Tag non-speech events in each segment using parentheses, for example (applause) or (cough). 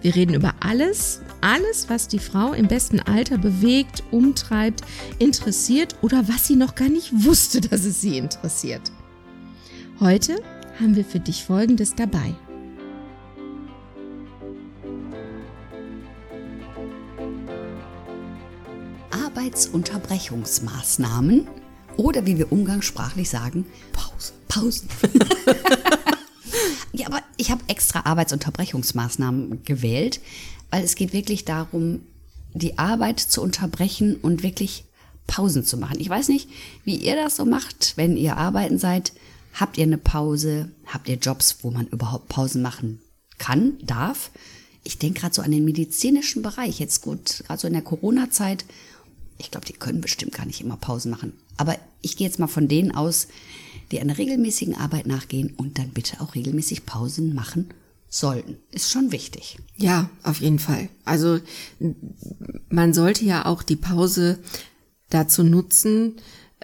Wir reden über alles, alles, was die Frau im besten Alter bewegt, umtreibt, interessiert oder was sie noch gar nicht wusste, dass es sie interessiert. Heute haben wir für dich Folgendes dabei. Arbeitsunterbrechungsmaßnahmen oder wie wir umgangssprachlich sagen, Pause. Pausen. (laughs) Ja, aber ich habe extra Arbeitsunterbrechungsmaßnahmen gewählt, weil es geht wirklich darum, die Arbeit zu unterbrechen und wirklich Pausen zu machen. Ich weiß nicht, wie ihr das so macht, wenn ihr arbeiten seid. Habt ihr eine Pause? Habt ihr Jobs, wo man überhaupt Pausen machen kann, darf? Ich denke gerade so an den medizinischen Bereich. Jetzt gut, gerade so in der Corona-Zeit. Ich glaube, die können bestimmt gar nicht immer Pausen machen. Aber ich gehe jetzt mal von denen aus, die einer regelmäßigen Arbeit nachgehen und dann bitte auch regelmäßig Pausen machen sollten. Ist schon wichtig. Ja, auf jeden Fall. Also man sollte ja auch die Pause dazu nutzen,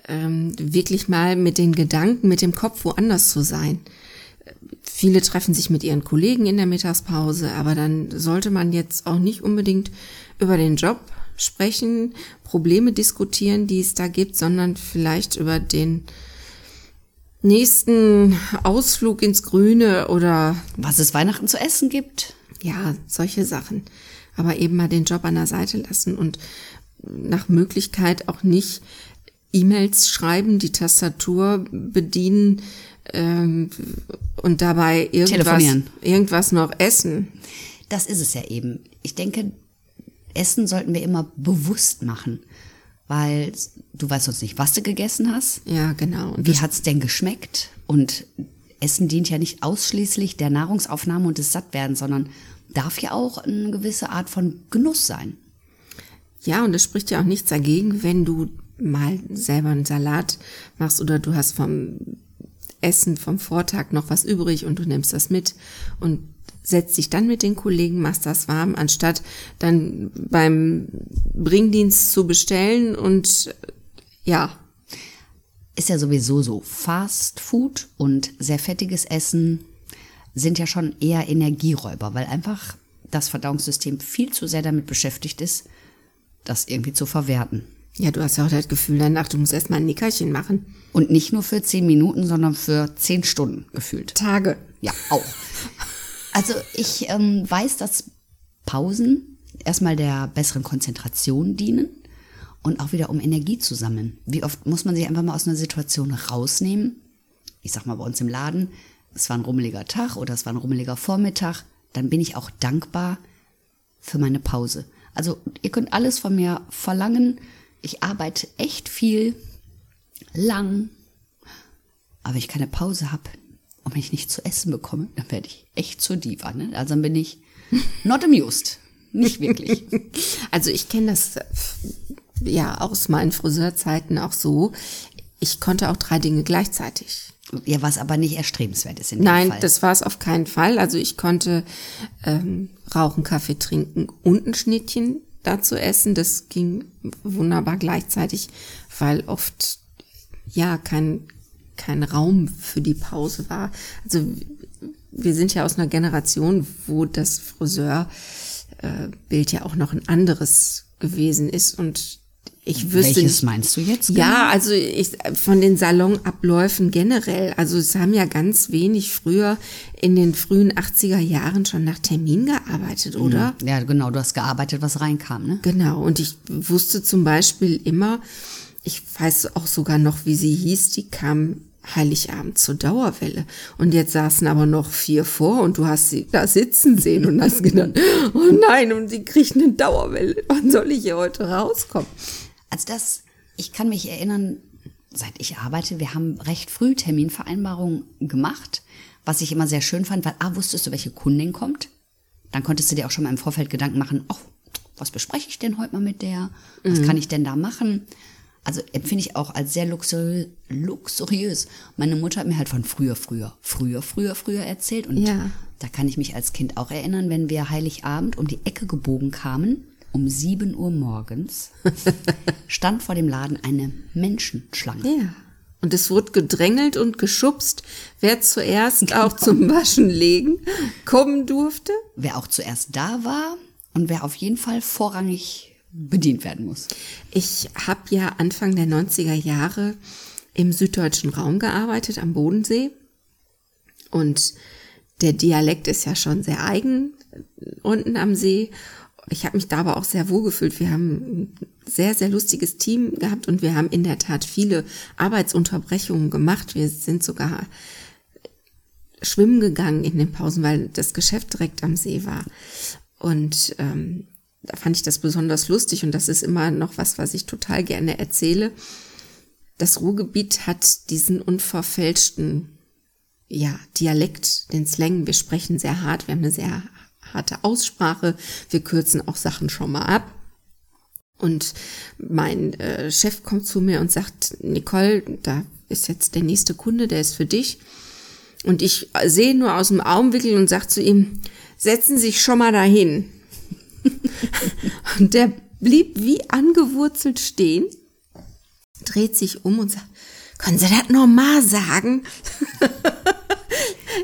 ähm, wirklich mal mit den Gedanken, mit dem Kopf woanders zu sein. Viele treffen sich mit ihren Kollegen in der Mittagspause, aber dann sollte man jetzt auch nicht unbedingt über den Job sprechen, Probleme diskutieren, die es da gibt, sondern vielleicht über den nächsten Ausflug ins Grüne oder was es Weihnachten zu essen gibt. Ja, solche Sachen. Aber eben mal den Job an der Seite lassen und nach Möglichkeit auch nicht E-Mails schreiben, die Tastatur bedienen ähm, und dabei irgendwas, irgendwas noch essen. Das ist es ja eben. Ich denke, Essen sollten wir immer bewusst machen weil du weißt sonst nicht, was du gegessen hast. Ja, genau. Und wie hat's denn geschmeckt? Und Essen dient ja nicht ausschließlich der Nahrungsaufnahme und des Sattwerden, sondern darf ja auch eine gewisse Art von Genuss sein. Ja, und es spricht ja auch nichts dagegen, wenn du mal selber einen Salat machst oder du hast vom Essen vom Vortag noch was übrig und du nimmst das mit und setzt dich dann mit den Kollegen, machst das warm, anstatt dann beim Bringdienst zu bestellen und ja. Ist ja sowieso so. Fast Food und sehr fettiges Essen sind ja schon eher Energieräuber, weil einfach das Verdauungssystem viel zu sehr damit beschäftigt ist, das irgendwie zu verwerten. Ja, du hast ja auch das Gefühl danach, du musst erstmal ein Nickerchen machen. Und nicht nur für zehn Minuten, sondern für zehn Stunden gefühlt. Tage. Ja, auch. Also ich ähm, weiß, dass Pausen erstmal der besseren Konzentration dienen und auch wieder um Energie zu sammeln. Wie oft muss man sich einfach mal aus einer Situation rausnehmen? Ich sag mal bei uns im Laden, es war ein rummeliger Tag oder es war ein rummeliger Vormittag, dann bin ich auch dankbar für meine Pause. Also ihr könnt alles von mir verlangen. Ich arbeite echt viel, lang, aber ich keine Pause habe, und wenn ich nicht zu essen bekomme, dann werde ich echt zur Diva. Ne? Also dann bin ich (laughs) not amused. Nicht wirklich. (laughs) Also ich kenne das ja aus meinen Friseurzeiten auch so. Ich konnte auch drei Dinge gleichzeitig. Ja, was aber nicht erstrebenswert ist in dem Nein, Fall. das war es auf keinen Fall. Also ich konnte ähm, rauchen, Kaffee trinken und ein Schnittchen dazu essen. Das ging wunderbar gleichzeitig, weil oft ja kein kein Raum für die Pause war. Also wir sind ja aus einer Generation, wo das Friseurbild ja auch noch ein anderes gewesen ist und ich wüsste Welches nicht, meinst du jetzt? Genau? Ja, also ich, von den Salonabläufen generell. Also es haben ja ganz wenig früher in den frühen 80er Jahren schon nach Termin gearbeitet, oder? Ja, genau. Du hast gearbeitet, was reinkam, ne? Genau. Und ich wusste zum Beispiel immer, ich weiß auch sogar noch, wie sie hieß, die kam Heiligabend zur Dauerwelle. Und jetzt saßen aber noch vier vor und du hast sie da sitzen sehen und hast gedacht, (laughs) oh nein, und sie kriegt eine Dauerwelle. Wann soll ich hier heute rauskommen? Also das, ich kann mich erinnern, seit ich arbeite, wir haben recht früh Terminvereinbarungen gemacht, was ich immer sehr schön fand, weil, ah, wusstest du, welche Kundin kommt? Dann konntest du dir auch schon mal im Vorfeld Gedanken machen, oh, was bespreche ich denn heute mal mit der? Was kann ich denn da machen? Also empfinde ich auch als sehr luxuriös, luxuriös. Meine Mutter hat mir halt von früher, früher, früher, früher, früher erzählt. Und Ja. da kann ich mich als Kind auch erinnern, wenn wir Heiligabend um die Ecke gebogen kamen, um 7 Uhr morgens, (laughs) stand vor dem Laden eine Menschenschlange. Ja. Und es wurde gedrängelt und geschubst, wer zuerst auch zum Waschen legen kommen durfte. Wer auch zuerst da war und wer auf jeden Fall vorrangig bedient werden muss. Ich habe ja Anfang der 90er Jahre im süddeutschen Raum gearbeitet, am Bodensee. Und der Dialekt ist ja schon sehr eigen unten am See. Ich habe mich da aber auch sehr wohl gefühlt. Wir haben ein sehr, sehr lustiges Team gehabt und wir haben in der Tat viele Arbeitsunterbrechungen gemacht. Wir sind sogar schwimmen gegangen in den Pausen, weil das Geschäft direkt am See war. Und ähm, da fand ich das besonders lustig und das ist immer noch was, was ich total gerne erzähle. Das Ruhrgebiet hat diesen unverfälschten ja, Dialekt, den Slang. Wir sprechen sehr hart, wir haben eine sehr harte Aussprache, wir kürzen auch Sachen schon mal ab. Und mein äh, Chef kommt zu mir und sagt, Nicole, da ist jetzt der nächste Kunde, der ist für dich. Und ich sehe nur aus dem Augenwinkel und sage zu ihm, setzen Sie sich schon mal dahin. (laughs) und der blieb wie angewurzelt stehen, dreht sich um und sagt, können Sie das normal sagen? (laughs)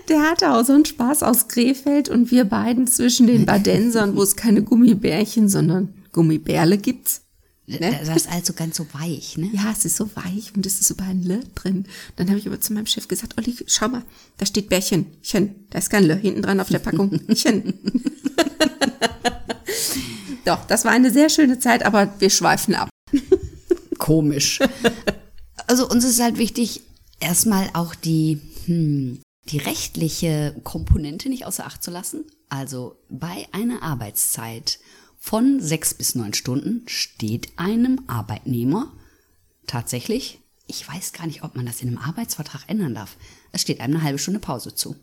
Der hatte auch so einen Spaß aus Krefeld und wir beiden zwischen den Badensern, wo es keine Gummibärchen, sondern Gummibärle gibt. Ne? Das ist also ganz so weich, ne? Ja, es ist so weich und es ist überall ein L drin. Dann habe ich aber zu meinem Chef gesagt, Olli, schau mal, da steht Bärchen, Chen, da ist kein L hinten dran auf der Packung, Chen. (laughs) Doch, das war eine sehr schöne Zeit, aber wir schweifen ab. (laughs) Komisch. Also uns ist halt wichtig, erstmal auch die, hm, die rechtliche Komponente nicht außer Acht zu lassen. Also bei einer Arbeitszeit von sechs bis neun Stunden steht einem Arbeitnehmer tatsächlich, ich weiß gar nicht, ob man das in einem Arbeitsvertrag ändern darf, es steht einem eine halbe Stunde Pause zu.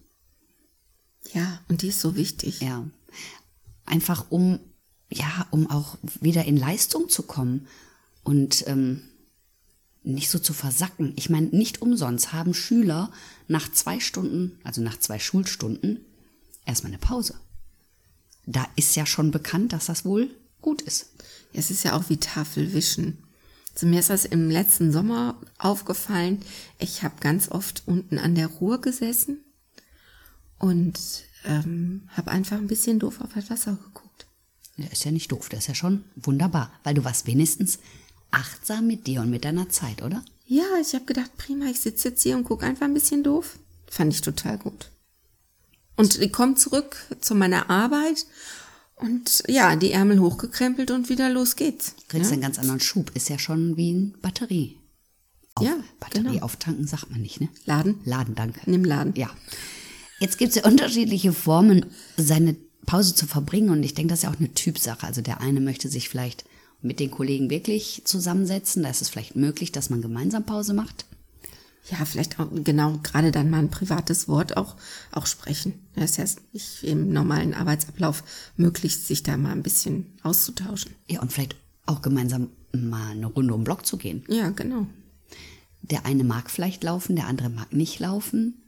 Ja, und die ist so wichtig. Ja. Einfach um, ja, um auch wieder in Leistung zu kommen und ähm, nicht so zu versacken. Ich meine, nicht umsonst haben Schüler nach zwei Stunden, also nach zwei Schulstunden, erstmal eine Pause. Da ist ja schon bekannt, dass das wohl gut ist. Es ist ja auch wie Tafelwischen. Also mir ist das im letzten Sommer aufgefallen. Ich habe ganz oft unten an der Ruhr gesessen und ähm, habe einfach ein bisschen doof auf das Wasser geguckt. Der ist ja nicht doof, der ist ja schon wunderbar, weil du warst wenigstens achtsam mit dir und mit deiner Zeit, oder? Ja, ich habe gedacht, prima, ich sitze jetzt hier und gucke einfach ein bisschen doof. Fand ich total gut. Und ich komme zurück zu meiner Arbeit und ja, die Ärmel hochgekrempelt und wieder los geht's. Kriegst ja? einen ganz anderen Schub. Ist ja schon wie ein Batterie. Auf, Ja, Batterie genau. auftanken sagt man nicht, ne? Laden? Laden, danke. Nimm Laden. Ja. Jetzt gibt es ja unterschiedliche Formen, seine Pause zu verbringen. Und ich denke, das ist ja auch eine Typsache. Also der eine möchte sich vielleicht mit den Kollegen wirklich zusammensetzen. Da ist es vielleicht möglich, dass man gemeinsam Pause macht. Ja, vielleicht auch genau gerade dann mal ein privates Wort auch, auch sprechen. Das ja nicht im normalen Arbeitsablauf möglich, sich da mal ein bisschen auszutauschen. Ja, und vielleicht auch gemeinsam mal eine Runde um den Block zu gehen. Ja, genau. Der eine mag vielleicht laufen, der andere mag nicht laufen.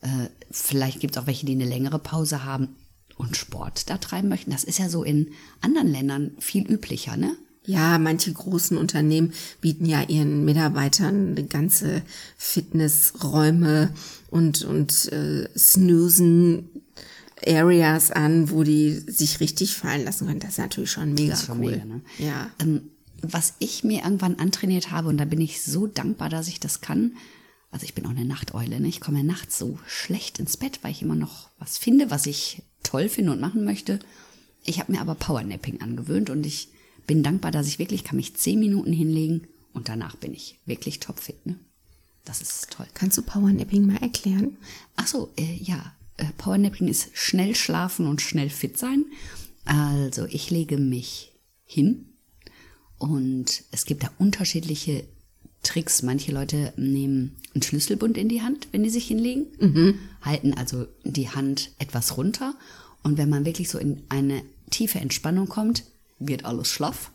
Äh, vielleicht gibt es auch welche, die eine längere Pause haben und Sport da treiben möchten. Das ist ja so in anderen Ländern viel üblicher, ne? Ja, manche großen Unternehmen bieten ja ihren Mitarbeitern eine ganze Fitnessräume und, und äh, Snoozen Areas an, wo die sich richtig fallen lassen können. Das ist natürlich schon mega cool. mega, ne? Ja. Ähm, was ich mir irgendwann antrainiert habe, und da bin ich so dankbar, dass ich das kann. Also ich bin auch eine Nachteule, ne? Ich komme ja nachts so schlecht ins Bett, weil ich immer noch was finde, was ich toll finde und machen möchte. Ich habe mir aber Powernapping angewöhnt und ich bin dankbar, dass ich wirklich kann mich zehn Minuten hinlegen und danach bin ich wirklich topfit, ne? Das ist toll. Kannst du Powernapping mal erklären? Ach so, äh, ja. Äh, Powernapping ist schnell schlafen und schnell fit sein. Also ich lege mich hin und es gibt da unterschiedliche Tricks. Manche Leute nehmen einen Schlüsselbund in die Hand, wenn die sich hinlegen, halten also die Hand etwas runter und wenn man wirklich so in eine tiefe Entspannung kommt, wird alles schlaff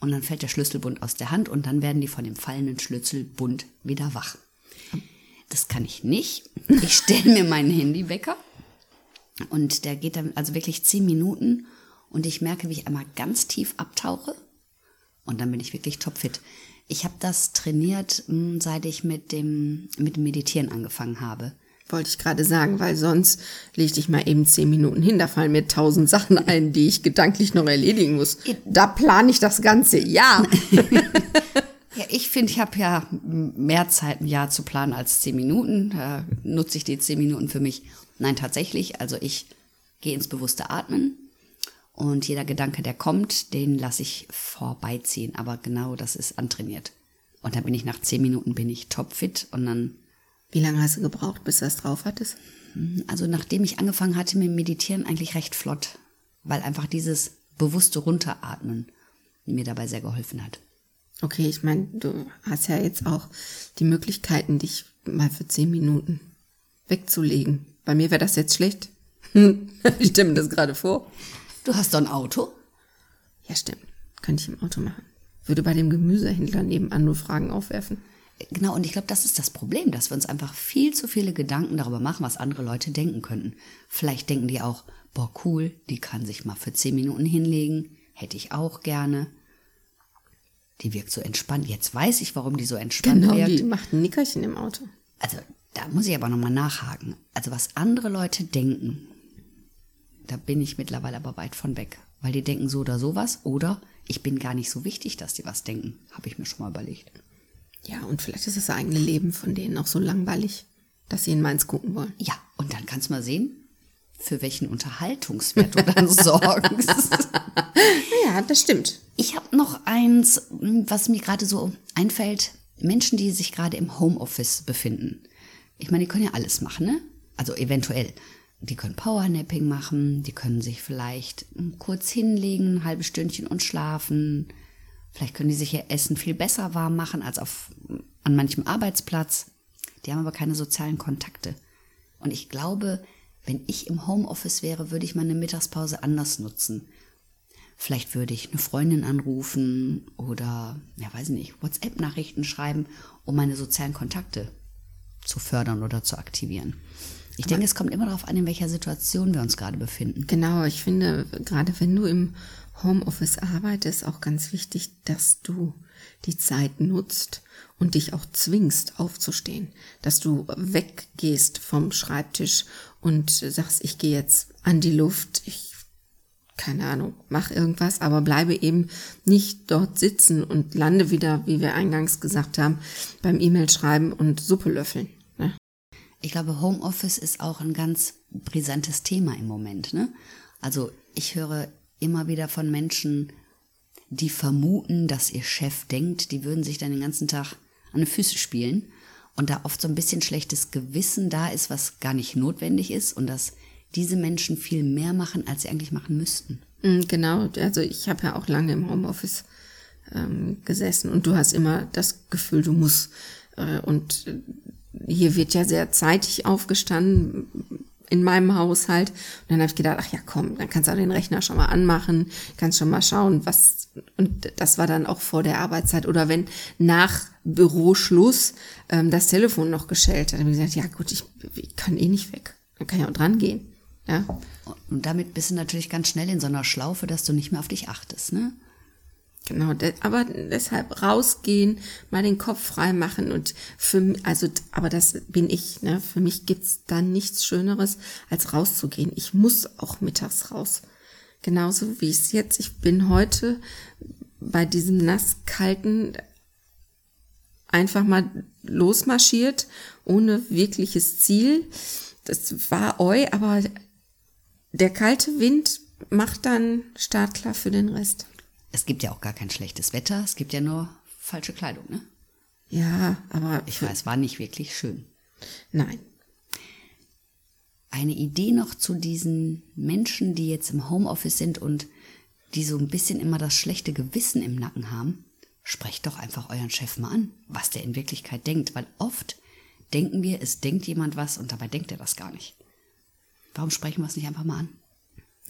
und dann fällt der Schlüsselbund aus der Hand und dann werden die von dem fallenden Schlüsselbund wieder wach. Das kann ich nicht. Ich stelle mir meinen Handywecker und der geht dann also wirklich zehn Minuten und ich merke, wie ich einmal ganz tief abtauche und dann bin ich wirklich topfit. Ich habe das trainiert, hm, seit ich mit dem, mit dem Meditieren angefangen habe. Wollte ich gerade sagen, weil sonst lege ich mal eben zehn Minuten hin, da fallen mir tausend Sachen ein, die ich gedanklich noch erledigen muss. Da plane ich das ganze Jahr. (laughs) Ja, ich finde, ich habe ja mehr Zeit im Jahr zu planen als zehn Minuten. Da nutze ich die zehn Minuten für mich. Nein, tatsächlich. Also ich gehe ins bewusste Atmen und jeder Gedanke, der kommt, den lasse ich vorbeiziehen. Aber genau das ist antrainiert. Und dann bin ich nach zehn Minuten bin ich topfit und dann. Wie lange hast du gebraucht, bis du das drauf hattest? Also nachdem ich angefangen hatte mit dem Meditieren, eigentlich recht flott, weil einfach dieses bewusste Runteratmen mir dabei sehr geholfen hat. Okay, ich meine, du hast ja jetzt auch die Möglichkeiten, dich mal für zehn Minuten wegzulegen. Bei mir wäre das jetzt schlecht. (laughs) ich stelle mir das gerade vor. Du hast doch ein Auto? Ja, stimmt. Könnte ich im Auto machen. Würde bei dem Gemüsehändler nebenan nur Fragen aufwerfen. Genau, und ich glaube, das ist das Problem, dass wir uns einfach viel zu viele Gedanken darüber machen, was andere Leute denken könnten. Vielleicht denken die auch, boah, cool, die kann sich mal für zehn Minuten hinlegen, hätte ich auch gerne die wirkt so entspannt. Jetzt weiß ich, warum die so entspannt genau, wirkt. die macht ein Nickerchen im Auto. Also, da muss ich aber nochmal nachhaken. Also, was andere Leute denken, da bin ich mittlerweile aber weit von weg. Weil die denken so oder sowas. Oder ich bin gar nicht so wichtig, dass die was denken. Habe ich mir schon mal überlegt. Ja, und vielleicht ist das eigene Leben von denen auch so langweilig, dass sie in meins gucken wollen. Ja, und dann kannst du mal sehen, für welchen Unterhaltungswert du dann (laughs) sorgst. ja, das stimmt. Ich habe noch eins, was mir gerade so einfällt. Menschen, die sich gerade im Homeoffice befinden. Ich meine, die können ja alles machen, ne? Also eventuell. Die können Powernapping machen, die können sich vielleicht kurz hinlegen, ein halbes Stündchen und schlafen. Vielleicht können die sich ihr Essen viel besser warm machen als auf, an manchem Arbeitsplatz. Die haben aber keine sozialen Kontakte. Und ich glaube, wenn ich im Homeoffice wäre, würde ich meine Mittagspause anders nutzen. Vielleicht würde ich eine Freundin anrufen oder, ja, weiß nicht, WhatsApp-Nachrichten schreiben, um meine sozialen Kontakte zu fördern oder zu aktivieren. Ich denke, es kommt immer darauf an, in welcher Situation wir uns gerade befinden. Genau, ich finde, gerade wenn du im Homeoffice arbeitest, auch ganz wichtig, dass du die Zeit nutzt und dich auch zwingst aufzustehen, dass du weggehst vom Schreibtisch und sagst, ich gehe jetzt an die Luft, ich keine Ahnung, mach irgendwas, aber bleibe eben nicht dort sitzen und lande wieder, wie wir eingangs gesagt haben, beim E-Mail schreiben und Suppe löffeln. Ich glaube, Homeoffice ist auch ein ganz brisantes Thema im Moment. Ne? Also ich höre immer wieder von Menschen, die vermuten, dass ihr Chef denkt, die würden sich dann den ganzen Tag an die Füße spielen und da oft so ein bisschen schlechtes Gewissen da ist, was gar nicht notwendig ist und dass diese Menschen viel mehr machen, als sie eigentlich machen müssten. Mm, genau, also ich habe ja auch lange im Homeoffice ähm, gesessen und du hast immer das Gefühl, du musst äh, und äh, hier wird ja sehr zeitig aufgestanden in meinem Haushalt. Und dann habe ich gedacht, ach ja, komm, dann kannst du auch den Rechner schon mal anmachen, kannst schon mal schauen, was. Und das war dann auch vor der Arbeitszeit oder wenn nach Büroschluss ähm, das Telefon noch geschellt hat. Dann habe ich gesagt, ja gut, ich, ich kann eh nicht weg. Dann kann ich auch dran gehen. Ja. Und damit bist du natürlich ganz schnell in so einer Schlaufe, dass du nicht mehr auf dich achtest, ne? Genau, aber deshalb rausgehen, mal den Kopf frei machen und für also aber das bin ich, ne? Für mich gibt's da nichts schöneres als rauszugehen. Ich muss auch mittags raus. Genauso wie es jetzt, ich bin heute bei diesem nasskalten einfach mal losmarschiert, ohne wirkliches Ziel. Das war eu, aber der kalte Wind macht dann startklar für den Rest. Es gibt ja auch gar kein schlechtes Wetter, es gibt ja nur falsche Kleidung, ne? Ja, aber. Ich weiß, war nicht wirklich schön. Nein. Eine Idee noch zu diesen Menschen, die jetzt im Homeoffice sind und die so ein bisschen immer das schlechte Gewissen im Nacken haben. Sprecht doch einfach euren Chef mal an, was der in Wirklichkeit denkt, weil oft denken wir, es denkt jemand was und dabei denkt er das gar nicht. Warum sprechen wir es nicht einfach mal an?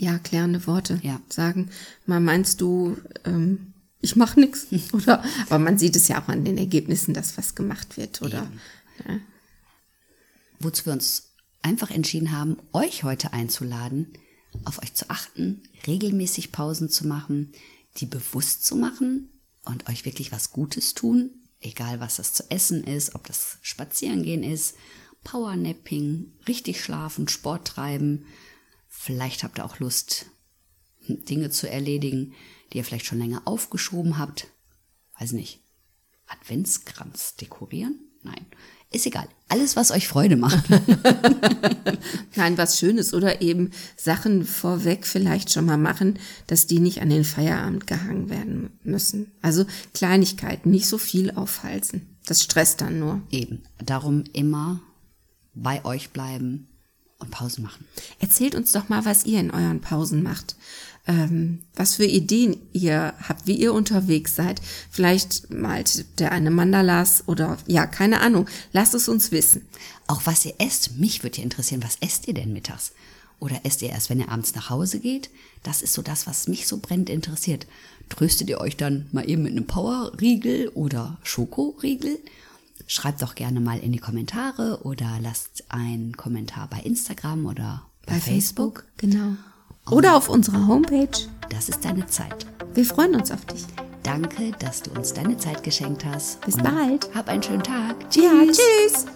Ja, klärende Worte Ja. sagen. Mal meinst du, ähm, ich mache nichts (laughs) oder aber man sieht es ja auch an den Ergebnissen, dass was gemacht wird oder wozu wir uns einfach entschieden haben, euch heute einzuladen, auf euch zu achten, regelmäßig Pausen zu machen, die bewusst zu machen und euch wirklich was Gutes tun, egal was das zu essen ist, ob das Spazierengehen ist, Powernapping, richtig schlafen, Sport treiben. Vielleicht habt ihr auch Lust, Dinge zu erledigen, die ihr vielleicht schon länger aufgeschoben habt. Weiß nicht. Adventskranz dekorieren? Nein. Ist egal. Alles, was euch Freude macht. (laughs) Nein, was Schönes oder eben Sachen vorweg vielleicht schon mal machen, dass die nicht an den Feierabend gehangen werden müssen. Also Kleinigkeiten, nicht so viel aufhalsen. Das stresst dann nur. Eben. Darum immer bei euch bleiben und Pausen machen. Erzählt uns doch mal, was ihr in euren Pausen macht. Ähm, was für Ideen ihr habt, wie ihr unterwegs seid. Vielleicht malt der eine Mandalas oder ja, keine Ahnung. Lasst es uns wissen. Auch was ihr esst. Mich würde ja interessieren, was esst ihr denn mittags? Oder esst ihr erst, wenn ihr abends nach Hause geht? Das ist so das, was mich so brennend interessiert. Tröstet ihr euch dann mal eben mit einem Powerriegel oder Schokoriegel? Schreibt doch gerne mal in die Kommentare oder lasst einen Kommentar bei Instagram oder bei, Facebook. Genau. Oder auf unserer Homepage. Das ist deine Zeit. Wir freuen uns auf dich. Danke, dass du uns deine Zeit geschenkt hast. Bis bald. Hab einen schönen Tag. Ja, tschüss.